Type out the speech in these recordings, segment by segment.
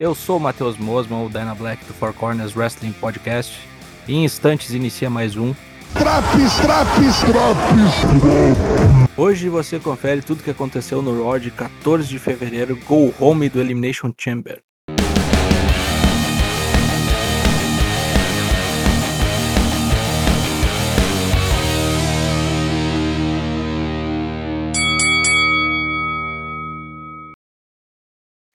Eu sou o Matheus Mosman, o Dyna Black do Four Corners Wrestling Podcast. E em instantes inicia mais um. Traps, traps, traps. Hoje você confere tudo o que aconteceu no Raw de 14 de fevereiro, Go Home do Elimination Chamber.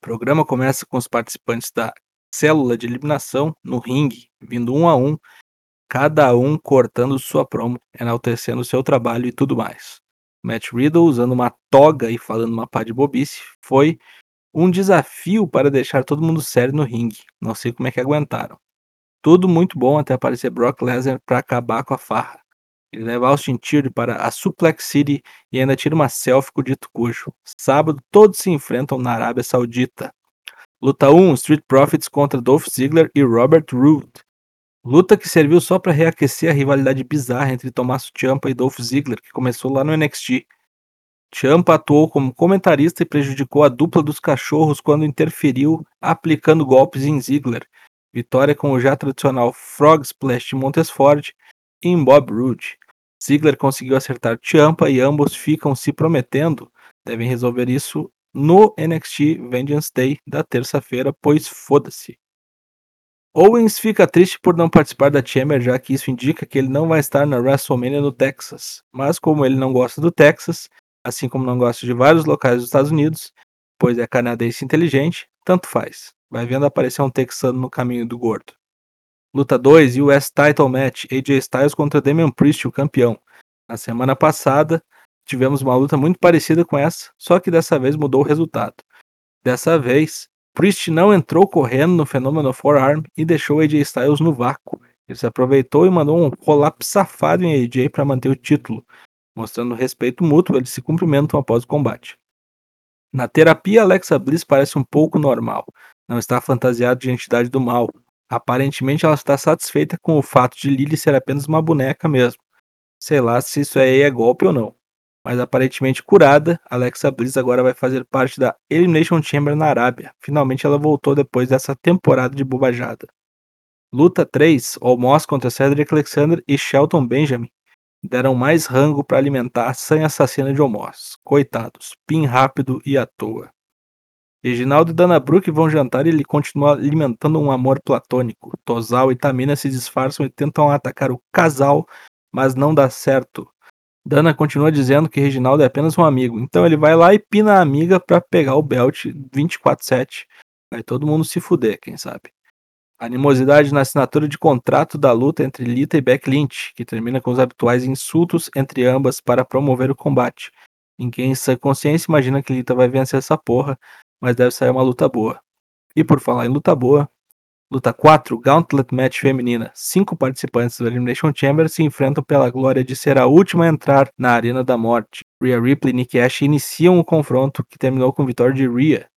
Programa começa com os participantes da célula de eliminação no ringue, vindo um a um, cada um cortando sua promo, enaltecendo seu trabalho e tudo mais. Matt Riddle, usando uma toga e falando uma pá de bobice, foi um desafio para deixar todo mundo sério no ringue. Não sei como é que aguentaram. Tudo muito bom até aparecer Brock Lesnar para acabar com a farra. Ele leva Austin Theory para a Suplex City e ainda tira uma selfie com o dito cujo. Sábado, todos se enfrentam na Arábia Saudita. Luta 1, Street Profits contra Dolph Ziggler e Robert Roode. Luta que serviu só para reaquecer a rivalidade bizarra entre Tommaso Ciampa e Dolph Ziggler, que começou lá no NXT. Ciampa atuou como comentarista e prejudicou a dupla dos cachorros quando interferiu aplicando golpes em Ziggler. Vitória com o já tradicional Frog Splash de Montesford em Bob Roode. Ziggler conseguiu acertar Ciampa e ambos ficam se prometendo devem resolver isso no NXT Vengeance Day da terça-feira, pois foda-se. Owens fica triste por não participar da Chamber, já que isso indica que ele não vai estar na WrestleMania no Texas. Mas como ele não gosta do Texas, assim como não gosta de vários locais dos Estados Unidos, pois é canadense inteligente, tanto faz. Vai vendo aparecer um texano no caminho do gordo. Luta 2, US Title Match, AJ Styles contra Damian Priest, o campeão. Na semana passada, tivemos uma luta muito parecida com essa, só que dessa vez mudou o resultado. Dessa vez, Priest não entrou correndo no fenômeno Forearm e deixou AJ Styles no vácuo. Ele se aproveitou e mandou um roll-up safado em AJ para manter o título. Mostrando respeito mútuo, eles se cumprimentam após o combate. Na terapia, Alexa Bliss parece um pouco normal. Não está fantasiada de entidade do mal, Aparentemente ela está satisfeita com o fato de Lily ser apenas uma boneca mesmo. Sei lá se isso aí é golpe ou não. Mas aparentemente curada, Alexa Bliss agora vai fazer parte da Elimination Chamber na Arábia. Finalmente ela voltou depois dessa temporada de bobajada. Luta 3, Almost contra Cedric Alexander e Shelton Benjamin deram mais rango para alimentar a sanha assassina de Almost. Coitados, pin rápido e à toa. Reginaldo e Dana Brooke vão jantar e ele continua alimentando um amor platônico. Tosal e Tamina se disfarçam e tentam atacar o casal, mas não dá certo. Dana continua dizendo que Reginaldo é apenas um amigo, então ele vai lá e pina a amiga para pegar o belt 24/7. Vai todo mundo se fuder, quem sabe. Animosidade na assinatura de contrato da luta entre Lita e Beck Lynch, que termina com os habituais insultos entre ambas para promover o combate. Em quem sã consciência imagina que Lita vai vencer essa porra, mas deve sair uma luta boa. E por falar em luta boa, luta 4, Gauntlet Match feminina. Cinco participantes do Elimination Chamber se enfrentam pela glória de ser a última a entrar na Arena da Morte. Rhea Ripley e Nick Ash iniciam o confronto, que terminou com vitória de Rhea.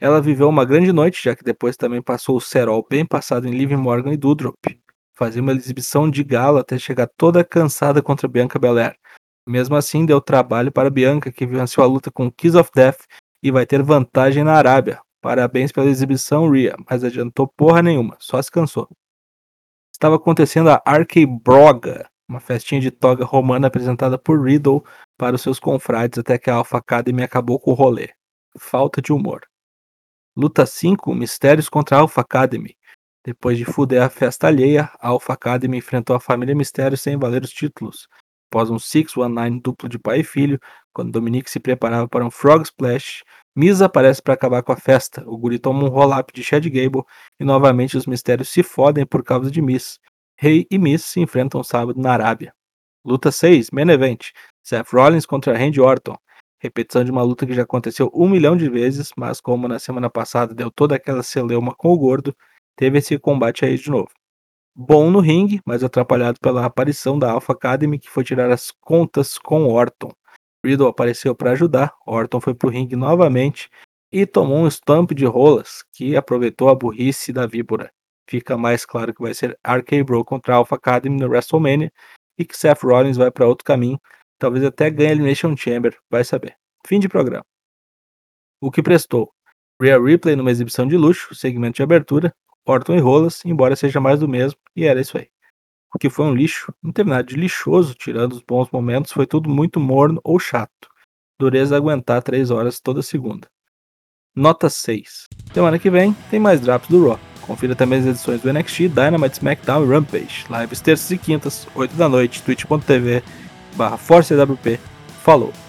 Ela viveu uma grande noite, já que depois também passou o cerol bem passado em Liv Morgan e Dudrop. Fazia uma exibição de gala até chegar toda cansada contra Bianca Belair. Mesmo assim, deu trabalho para Bianca, que venceu a luta com Kiss of Death e vai ter vantagem na Arábia. Parabéns pela exibição, Rhea, mas adiantou porra nenhuma, só se cansou. Estava acontecendo a Broga, uma festinha de toga romana apresentada por Riddle para os seus confrades até que a Alpha Academy acabou com o rolê. Falta de humor. Luta 5, Mistérios contra a Alpha Academy. Depois de fuder a festa alheia, a Alpha Academy enfrentou a família Mistérios sem valer os títulos. Após um 619 duplo de pai e filho, quando Dominique se preparava para um Frog Splash, Miz aparece para acabar com a festa. O guri toma um roll-up de Chad Gable e novamente os mistérios se fodem por causa de Miz. Rei e Miz se enfrentam sábado na Arábia. Luta 6, Main Event. Seth Rollins contra Randy Orton. Repetição de uma luta que já aconteceu um milhão de vezes, mas como na semana passada deu toda aquela celeuma com o gordo, teve esse combate aí de novo bom no ringue, mas atrapalhado pela aparição da Alpha Academy, que foi tirar as contas com Orton. Riddle apareceu para ajudar, Orton foi pro ringue novamente e tomou um stamp de rolas, que aproveitou a burrice da víbora. Fica mais claro que vai ser RK Bro contra Alpha Academy no WrestleMania e que Seth Rollins vai para outro caminho, talvez até ganhe a Elimination Chamber, vai saber. Fim de programa. O que prestou. Rhea Ripley numa exibição de luxo, segmento de abertura, Orton e Rolas, embora seja mais do mesmo, e era isso aí. O que foi um lixo, não teve nada de lixoso, tirando os bons momentos, foi tudo muito morno ou chato. Dureza aguentar 3 horas toda segunda. Nota 6. Semana que vem tem mais drops do Raw. Confira também as edições do NXT, Dynamite, SmackDown e Rampage. Lives terças e quintas, 8 da noite, twitch.tv barra ForceWP. Falou!